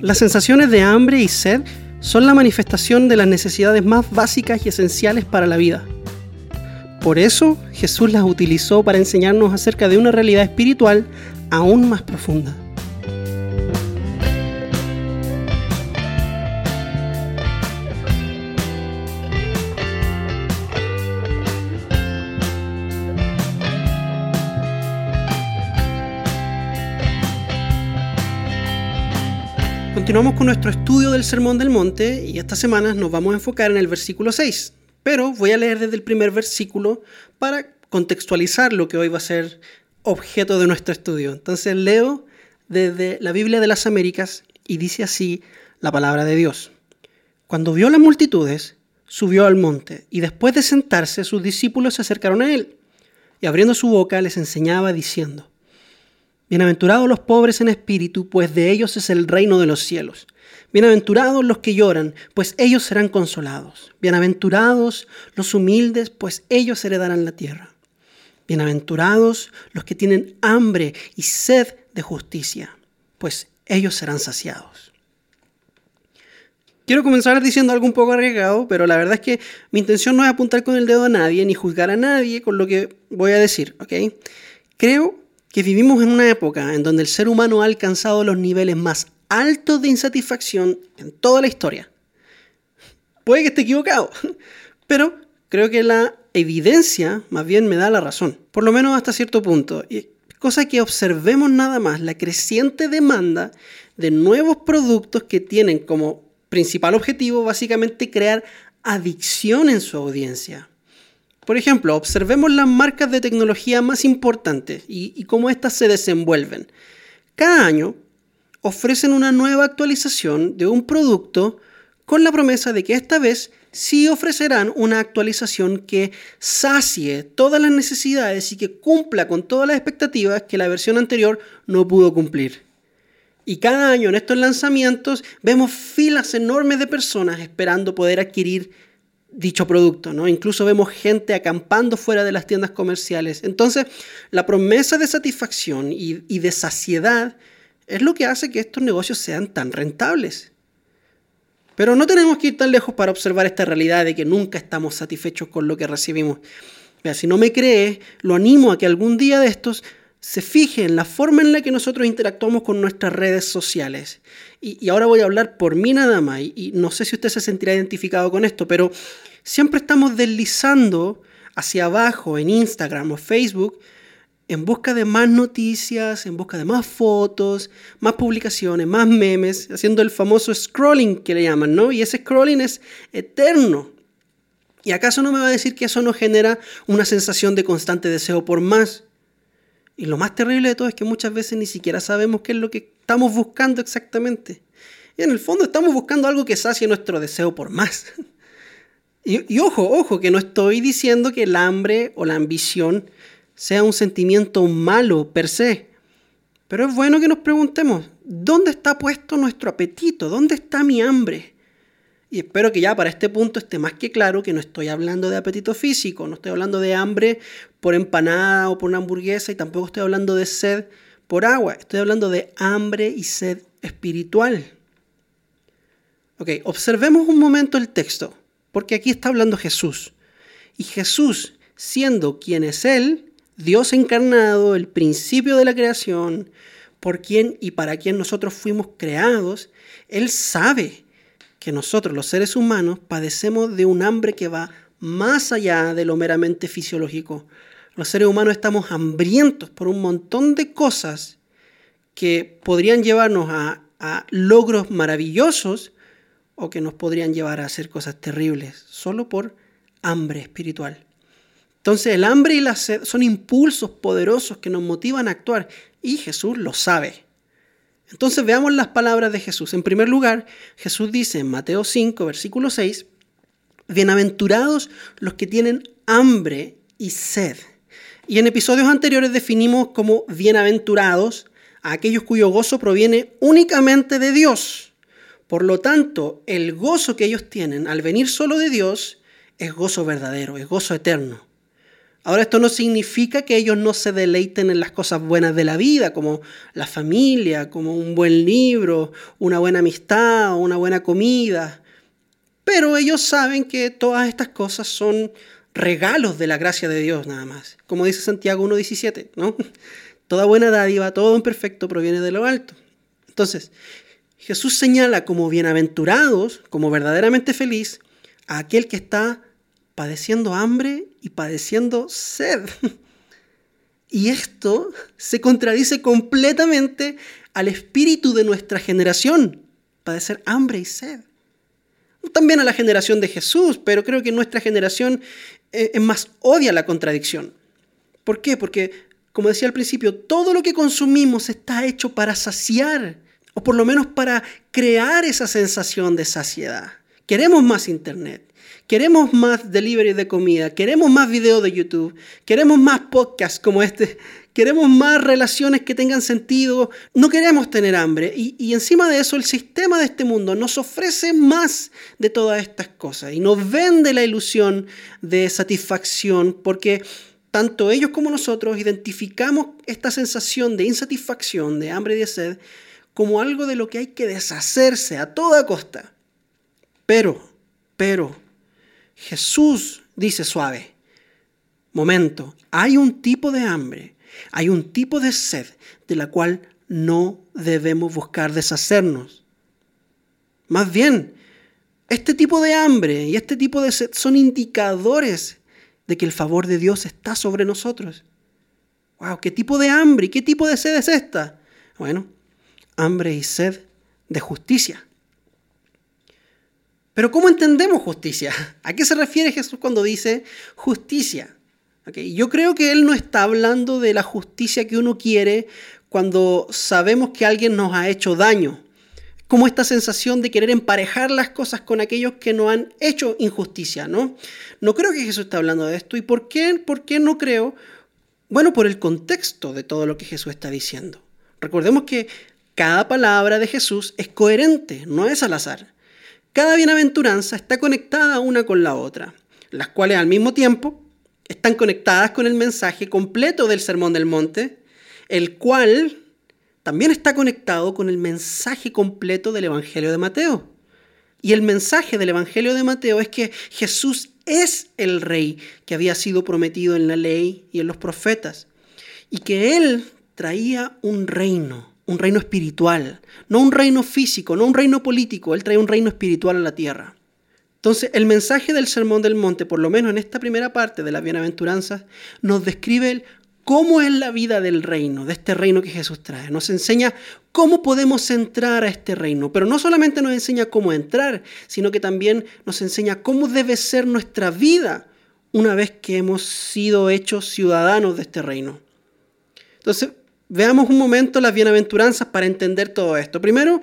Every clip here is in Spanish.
Las sensaciones de hambre y sed son la manifestación de las necesidades más básicas y esenciales para la vida. Por eso Jesús las utilizó para enseñarnos acerca de una realidad espiritual aún más profunda. Continuamos con nuestro estudio del Sermón del Monte y esta semana nos vamos a enfocar en el versículo 6, pero voy a leer desde el primer versículo para contextualizar lo que hoy va a ser objeto de nuestro estudio. Entonces leo desde la Biblia de las Américas y dice así la palabra de Dios. Cuando vio las multitudes, subió al monte y después de sentarse sus discípulos se acercaron a él y abriendo su boca les enseñaba diciendo, Bienaventurados los pobres en espíritu, pues de ellos es el reino de los cielos. Bienaventurados los que lloran, pues ellos serán consolados. Bienaventurados los humildes, pues ellos heredarán la tierra. Bienaventurados los que tienen hambre y sed de justicia, pues ellos serán saciados. Quiero comenzar diciendo algo un poco arriesgado, pero la verdad es que mi intención no es apuntar con el dedo a nadie ni juzgar a nadie con lo que voy a decir, ¿ok? Creo que vivimos en una época en donde el ser humano ha alcanzado los niveles más altos de insatisfacción en toda la historia. Puede que esté equivocado, pero creo que la evidencia más bien me da la razón, por lo menos hasta cierto punto. Y cosa que observemos nada más la creciente demanda de nuevos productos que tienen como principal objetivo básicamente crear adicción en su audiencia. Por ejemplo, observemos las marcas de tecnología más importantes y, cómo éstas se desenvuelven. Cada año ofrecen una nueva actualización de un producto con la promesa de que esta vez sí ofrecerán una actualización que sacie todas las necesidades y que cumpla con todas las expectativas que la versión anterior no pudo cumplir. Y cada año en estos lanzamientos vemos filas enormes de personas esperando poder adquirir dicho producto, ¿no? Incluso vemos gente acampando fuera de las tiendas comerciales. Entonces, la promesa de satisfacción y, de saciedad es lo que hace que estos negocios sean tan rentables. Pero no tenemos que ir tan lejos para observar esta realidad de que nunca estamos satisfechos con lo que recibimos. Si no me crees, lo animo a que algún día de estos se fije en la forma en la que nosotros interactuamos con nuestras redes sociales. Y, ahora voy a hablar por mí nada más, y, no sé si usted se sentirá identificado con esto, pero siempre estamos deslizando hacia abajo en Instagram o Facebook en busca de más noticias, en busca de más fotos, más publicaciones, más memes, haciendo el famoso scrolling que le llaman, ¿no? Y ese scrolling es eterno. ¿Y acaso no me va a decir que eso no genera una sensación de constante deseo por más? Y lo más terrible de todo es que muchas veces ni siquiera sabemos qué es lo que estamos buscando exactamente. Y en el fondo estamos buscando algo que sacie nuestro deseo por más. Y, ojo, ojo, que no estoy diciendo que el hambre o la ambición sea un sentimiento malo per se. Pero es bueno que nos preguntemos, ¿dónde está puesto nuestro apetito? ¿Dónde está mi hambre? Y espero que ya para este punto esté más que claro que no estoy hablando de apetito físico, no estoy hablando de hambre por empanada o por una hamburguesa y tampoco estoy hablando de sed por agua, estoy hablando de hambre y sed espiritual. Ok, observemos un momento el texto, porque aquí está hablando Jesús. Y Jesús, siendo quien es Él, Dios encarnado, el principio de la creación, por quien y para quien nosotros fuimos creados, Él sabe que nosotros los seres humanos padecemos de un hambre que va más allá de lo meramente fisiológico. Los seres humanos estamos hambrientos por un montón de cosas que podrían llevarnos a, logros maravillosos o que nos podrían llevar a hacer cosas terribles, solo por hambre espiritual. Entonces el hambre y la sed son impulsos poderosos que nos motivan a actuar y Jesús lo sabe. Entonces veamos las palabras de Jesús. En primer lugar, Jesús dice en Mateo 5, versículo 6, Bienaventurados los que tienen hambre y sed. Y en episodios anteriores definimos como bienaventurados a aquellos cuyo gozo proviene únicamente de Dios. Por lo tanto, el gozo que ellos tienen al venir solo de Dios es gozo verdadero, es gozo eterno. Ahora esto no significa que ellos no se deleiten en las cosas buenas de la vida, como la familia, como un buen libro, una buena amistad, una buena comida. Pero ellos saben que todas estas cosas son regalos de la gracia de Dios nada más. Como dice Santiago 1.17, ¿no? Toda buena dádiva, todo un perfecto proviene de lo alto. Entonces, Jesús señala como bienaventurados, como verdaderamente feliz, a aquel que está padeciendo hambre y padeciendo sed. Y esto se contradice completamente al espíritu de nuestra generación, padecer hambre y sed. También a la generación de Jesús, pero creo que nuestra generación eh, es más odia la contradicción. ¿Por qué? Porque, como decía al principio, todo lo que consumimos está hecho para saciar, o por lo menos para crear esa sensación de saciedad. Queremos más internet, Queremos más delivery de comida, queremos más videos de YouTube, queremos más podcasts como este, queremos más relaciones que tengan sentido, no queremos tener hambre. Y, y, encima de eso, el sistema de este mundo nos ofrece más de todas estas cosas y nos vende la ilusión de satisfacción porque tanto ellos como nosotros identificamos esta sensación de insatisfacción, de hambre y de sed, como algo de lo que hay que deshacerse a toda costa. Pero, pero, Jesús dice suave, momento, hay un tipo de hambre, hay un tipo de sed de la cual no debemos buscar deshacernos. Más bien, este tipo de hambre y este tipo de sed son indicadores de que el favor de Dios está sobre nosotros. Wow, ¿qué tipo de hambre y qué tipo de sed es esta? Bueno, hambre y sed de justicia. Pero ¿cómo entendemos justicia? ¿A qué se refiere Jesús cuando dice justicia? Yo creo que Él no está hablando de la justicia que uno quiere cuando sabemos que alguien nos ha hecho daño. Como esta sensación de querer emparejar las cosas con aquellos que nos han hecho injusticia, ¿no? No creo que Jesús esté hablando de esto. ¿Y por qué, por qué no creo? Bueno, por el contexto de todo lo que Jesús está diciendo. Recordemos que cada palabra de Jesús es coherente, no es al azar. Cada bienaventuranza está conectada una con la otra, las cuales al mismo tiempo están conectadas con el mensaje completo del Sermón del Monte, el cual también está conectado con el mensaje completo del Evangelio de Mateo. Y el mensaje del Evangelio de Mateo es que Jesús es el rey que había sido prometido en la ley y en los profetas, y que Él traía un reino un reino espiritual, no un reino físico, no un reino político, Él trae un reino espiritual a la tierra. Entonces, el mensaje del Sermón del Monte, por lo menos en esta primera parte de las bienaventuranzas, nos describe cómo es la vida del reino, de este reino que Jesús trae. Nos enseña cómo podemos entrar a este reino, pero no solamente nos enseña cómo entrar, sino que también nos enseña cómo debe ser nuestra vida una vez que hemos sido hechos ciudadanos de este reino. Entonces, Veamos un momento las bienaventuranzas para entender todo esto. Primero,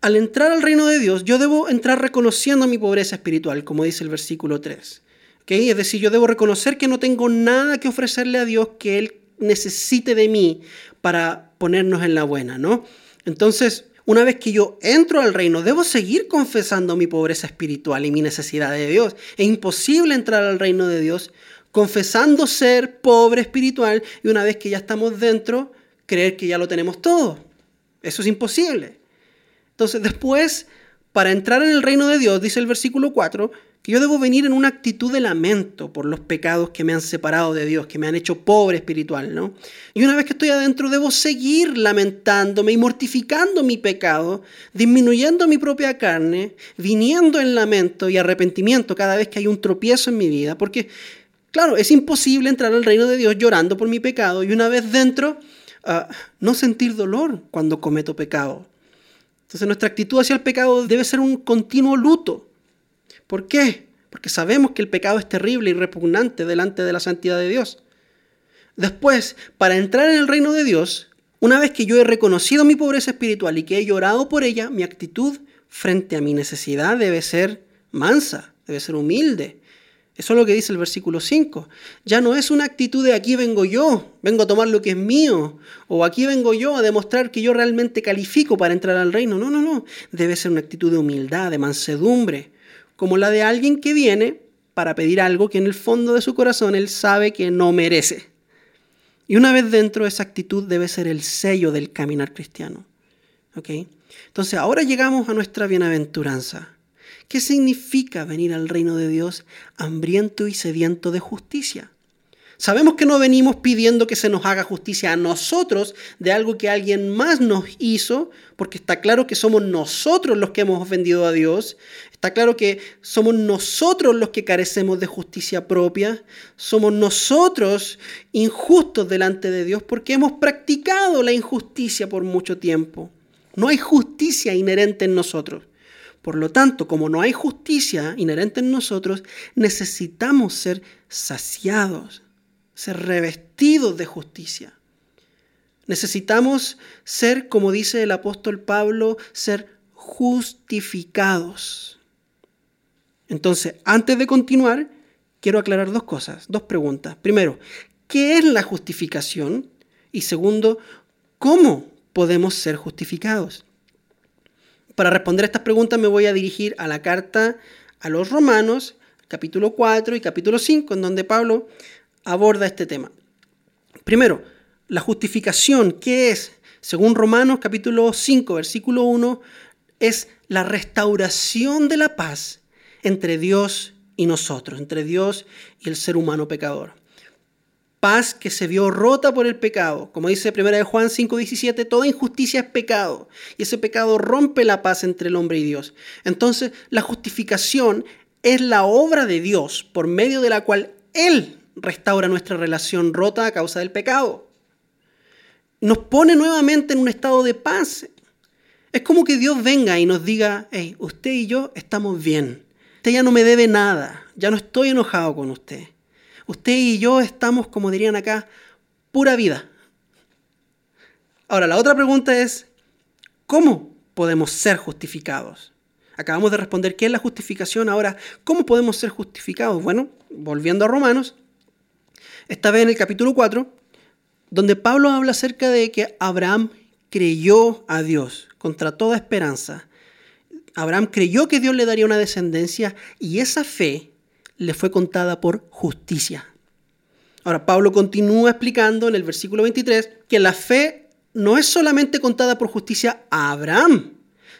al entrar al reino de Dios, yo debo entrar reconociendo mi pobreza espiritual, como dice el versículo 3. Es decir, yo debo reconocer que no tengo nada que ofrecerle a Dios que Él necesite de mí para ponernos en la buena, ¿no? Entonces, una vez que yo entro al reino, debo seguir confesando mi pobreza espiritual y mi necesidad de Dios. Es imposible entrar al reino de Dios confesando ser pobre espiritual y una vez que ya estamos dentro, creer que ya lo tenemos todo. Eso es imposible. Entonces después, para entrar en el reino de Dios, dice el versículo 4, que yo debo venir en una actitud de lamento por los pecados que me han separado de Dios, que me han hecho pobre espiritual, ¿no? Y una vez que estoy adentro, debo seguir lamentándome y mortificando mi pecado, disminuyendo mi propia carne, viniendo en lamento y arrepentimiento cada vez que hay un tropiezo en mi vida, porque, claro, es imposible entrar al reino de Dios llorando por mi pecado y una vez dentro, no sentir dolor cuando cometo pecado. Entonces nuestra actitud hacia el pecado debe ser un continuo luto. ¿Por qué? Porque sabemos que el pecado es terrible y repugnante delante de la santidad de Dios. Después, para entrar en el reino de Dios, una vez que yo he reconocido mi pobreza espiritual y que he llorado por ella, mi actitud frente a mi necesidad debe ser mansa, debe ser humilde, eso es lo que dice el versículo 5. Ya no es una actitud de aquí vengo yo, vengo a tomar lo que es mío, o aquí vengo yo a demostrar que yo realmente califico para entrar al reino. No, no, no. Debe ser una actitud de humildad, de mansedumbre, como la de alguien que viene para pedir algo que en el fondo de su corazón él sabe que no merece. Y una vez dentro, esa actitud debe ser el sello del caminar cristiano. ¿Ok? Entonces, ahora llegamos a nuestra bienaventuranza. ¿Qué significa venir al reino de Dios hambriento y sediento de justicia? Sabemos que no venimos pidiendo que se nos haga justicia a nosotros de algo que alguien más nos hizo, porque está claro que somos nosotros los que hemos ofendido a Dios, está claro que somos nosotros los que carecemos de justicia propia, somos nosotros injustos delante de Dios porque hemos practicado la injusticia por mucho tiempo. No hay justicia inherente en nosotros. Por lo tanto, como no hay justicia inherente en nosotros, necesitamos ser saciados ser revestidos de justicia. Necesitamos ser, como dice el apóstol Pablo, ser justificados. Entonces, antes de continuar, quiero aclarar dos cosas, dos preguntas. Primero, ¿qué es la justificación? Y segundo, ¿cómo podemos ser justificados? Para responder a estas preguntas me voy a dirigir a la carta a los romanos, capítulo 4 y capítulo 5, en donde Pablo aborda este tema. Primero, la justificación, ¿qué es? Según Romanos capítulo 5, versículo 1, es la restauración de la paz entre Dios y nosotros, entre Dios y el ser humano pecador. Paz que se vio rota por el pecado. Como dice 1 Juan 5:17, toda injusticia es pecado y ese pecado rompe la paz entre el hombre y Dios. Entonces, la justificación es la obra de Dios por medio de la cual Él restaura nuestra relación rota a causa del pecado. Nos pone nuevamente en un estado de paz. Es como que Dios venga y nos diga, hey, usted y yo estamos bien. Usted ya no me debe nada. Ya no estoy enojado con usted. Usted y yo estamos, como dirían acá, pura vida. Ahora, la otra pregunta es, ¿cómo podemos ser justificados? Acabamos de responder qué es la justificación. Ahora, ¿cómo podemos ser justificados? Bueno, volviendo a Romanos, esta vez en el capítulo 4, donde Pablo habla acerca de que Abraham creyó a Dios contra toda esperanza. Abraham creyó que Dios le daría una descendencia y esa fe le fue contada por justicia. Ahora, Pablo continúa explicando en el versículo 23 que la fe no es solamente contada por justicia a Abraham,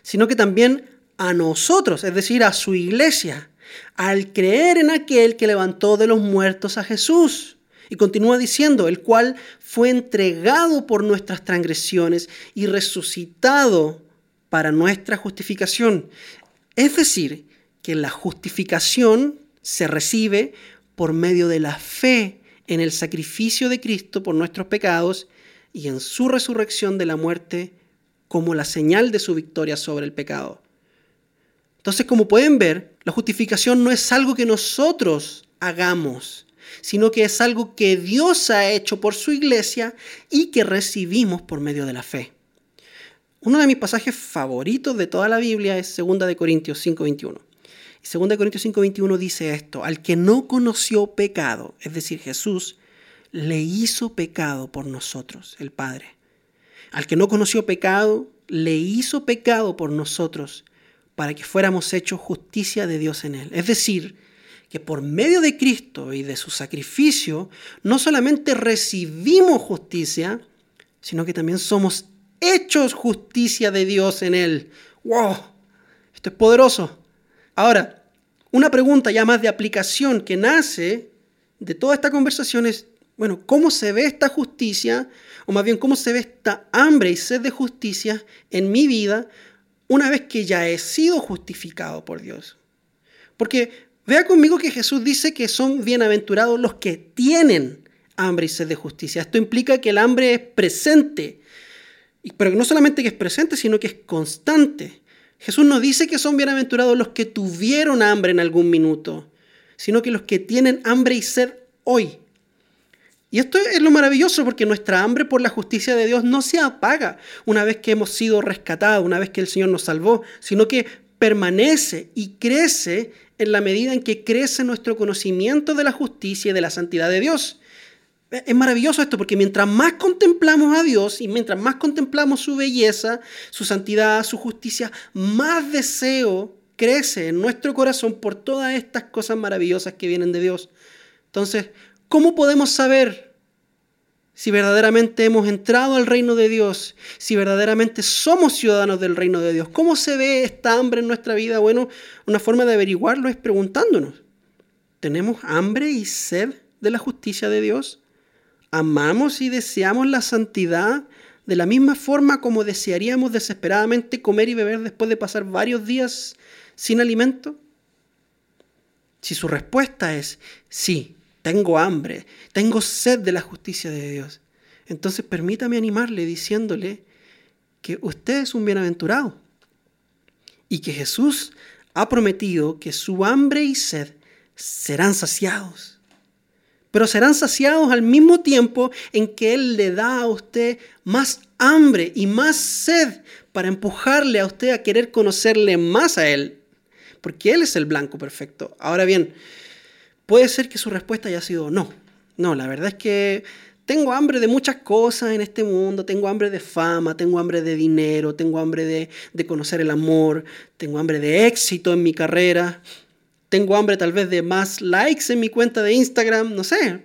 sino que también a nosotros, es decir, a su iglesia, al creer en aquel que levantó de los muertos a Jesús. Y continúa diciendo, el cual fue entregado por nuestras transgresiones y resucitado para nuestra justificación. Es decir, que la justificación se recibe por medio de la fe en el sacrificio de Cristo por nuestros pecados y en su resurrección de la muerte como la señal de su victoria sobre el pecado. Entonces, como pueden ver, la justificación no es algo que nosotros hagamos, sino que es algo que Dios ha hecho por su iglesia y que recibimos por medio de la fe. Uno de mis pasajes favoritos de toda la Biblia es 2 de Corintios 5:21. Y 2 de Corintios 5:21 dice esto, al que no conoció pecado, es decir, Jesús, le hizo pecado por nosotros, el Padre. Al que no conoció pecado, le hizo pecado por nosotros, para que fuéramos hechos justicia de Dios en él. Es decir, que por medio de Cristo y de su sacrificio, no solamente recibimos justicia, sino que también somos hechos justicia de Dios en Él. ¡Wow! Esto es poderoso. Ahora, una pregunta ya más de aplicación que nace de toda esta conversación es, bueno, ¿cómo se ve esta justicia? O más bien, ¿cómo se ve esta hambre y sed de justicia en mi vida una vez que ya he sido justificado por Dios? Porque Vea conmigo que Jesús dice que son bienaventurados los que tienen hambre y sed de justicia. Esto implica que el hambre es presente, pero no solamente que es presente, sino que es constante. Jesús no dice que son bienaventurados los que tuvieron hambre en algún minuto, sino que los que tienen hambre y sed hoy. Y esto es lo maravilloso porque nuestra hambre por la justicia de Dios no se apaga una vez que hemos sido rescatados, una vez que el Señor nos salvó, sino que permanece y crece en la medida en que crece nuestro conocimiento de la justicia y de la santidad de Dios. Es maravilloso esto porque mientras más contemplamos a Dios y mientras más contemplamos su belleza, su santidad, su justicia, más deseo crece en nuestro corazón por todas estas cosas maravillosas que vienen de Dios. Entonces, ¿cómo podemos saber si verdaderamente hemos entrado al reino de Dios, si verdaderamente somos ciudadanos del reino de Dios. ¿Cómo se ve esta hambre en nuestra vida? Bueno, una forma de averiguarlo es preguntándonos, ¿tenemos hambre y sed de la justicia de Dios? ¿Amamos y deseamos la santidad de la misma forma como desearíamos desesperadamente comer y beber después de pasar varios días sin alimento? Si su respuesta es sí, tengo hambre, tengo sed de la justicia de Dios, entonces permítame animarle diciéndole que usted es un bienaventurado y que Jesús ha prometido que su hambre y sed serán saciados. Pero serán saciados al mismo tiempo en que Él le da a usted más hambre y más sed para empujarle a usted a querer conocerle más a Él. Porque Él es el blanco perfecto. Ahora bien, puede ser que su respuesta haya sido no. No, la verdad es que tengo hambre de muchas cosas en este mundo, tengo hambre de fama, tengo hambre de dinero, tengo hambre de, conocer el amor, tengo hambre de éxito en mi carrera, tengo hambre tal vez de más likes en mi cuenta de Instagram, no sé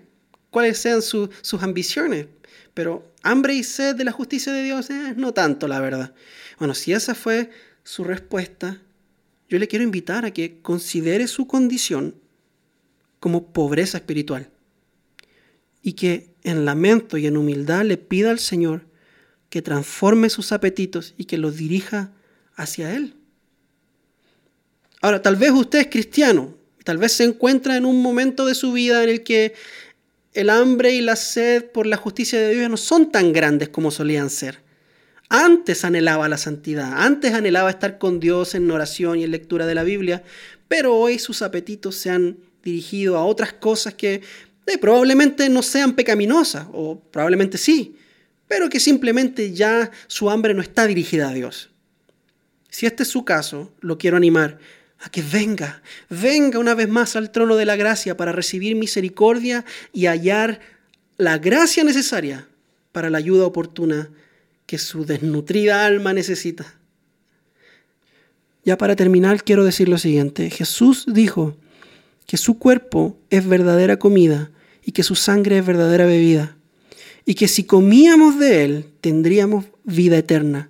cuáles sean sus ambiciones, pero hambre y sed de la justicia de Dios, eh, no tanto, la verdad. Bueno, si esa fue su respuesta, yo le quiero invitar a que considere su condición como pobreza espiritual. Y que en lamento y en humildad le pida al Señor que transforme sus apetitos y que los dirija hacia Él. Ahora, tal vez usted es cristiano, tal vez se encuentra en un momento de su vida en el que el hambre y la sed por la justicia de Dios no son tan grandes como solían ser. Antes anhelaba la santidad, antes anhelaba estar con Dios en oración y en lectura de la Biblia, pero hoy sus apetitos se han dirigido a otras cosas que eh, probablemente no sean pecaminosas, o probablemente sí, pero que simplemente ya su hambre no está dirigida a Dios. Si este es su caso, lo quiero animar a que venga, venga una vez más al trono de la gracia para recibir misericordia y hallar la gracia necesaria para la ayuda oportuna que su desnutrida alma necesita. Ya para terminar, quiero decir lo siguiente. Jesús dijo, que su cuerpo es verdadera comida y que su sangre es verdadera bebida, y que si comíamos de él tendríamos vida eterna.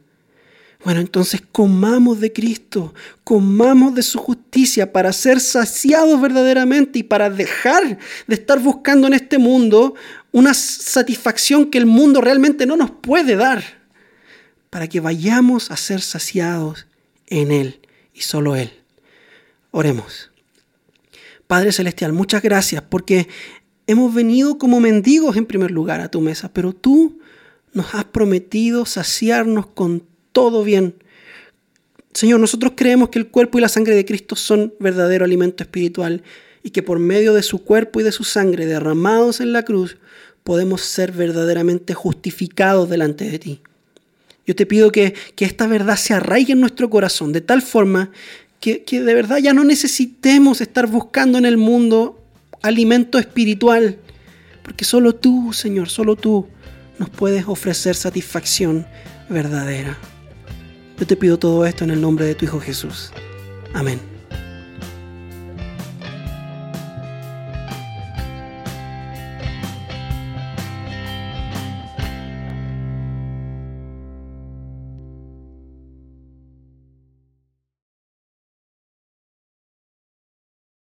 Bueno, entonces comamos de Cristo, comamos de su justicia para ser saciados verdaderamente y para dejar de estar buscando en este mundo una satisfacción que el mundo realmente no nos puede dar, para que vayamos a ser saciados en Él y solo Él. Oremos. Padre Celestial, muchas gracias porque hemos venido como mendigos en primer lugar a tu mesa, pero tú nos has prometido saciarnos con todo bien. Señor, nosotros creemos que el cuerpo y la sangre de Cristo son verdadero alimento espiritual y que por medio de su cuerpo y de su sangre derramados en la cruz podemos ser verdaderamente justificados delante de ti. Yo te pido que, que esta verdad se arraigue en nuestro corazón de tal forma que, de verdad ya no necesitemos estar buscando en el mundo alimento espiritual, porque solo tú, Señor, solo tú nos puedes ofrecer satisfacción verdadera. Yo te pido todo esto en el nombre de tu Hijo Jesús. Amén.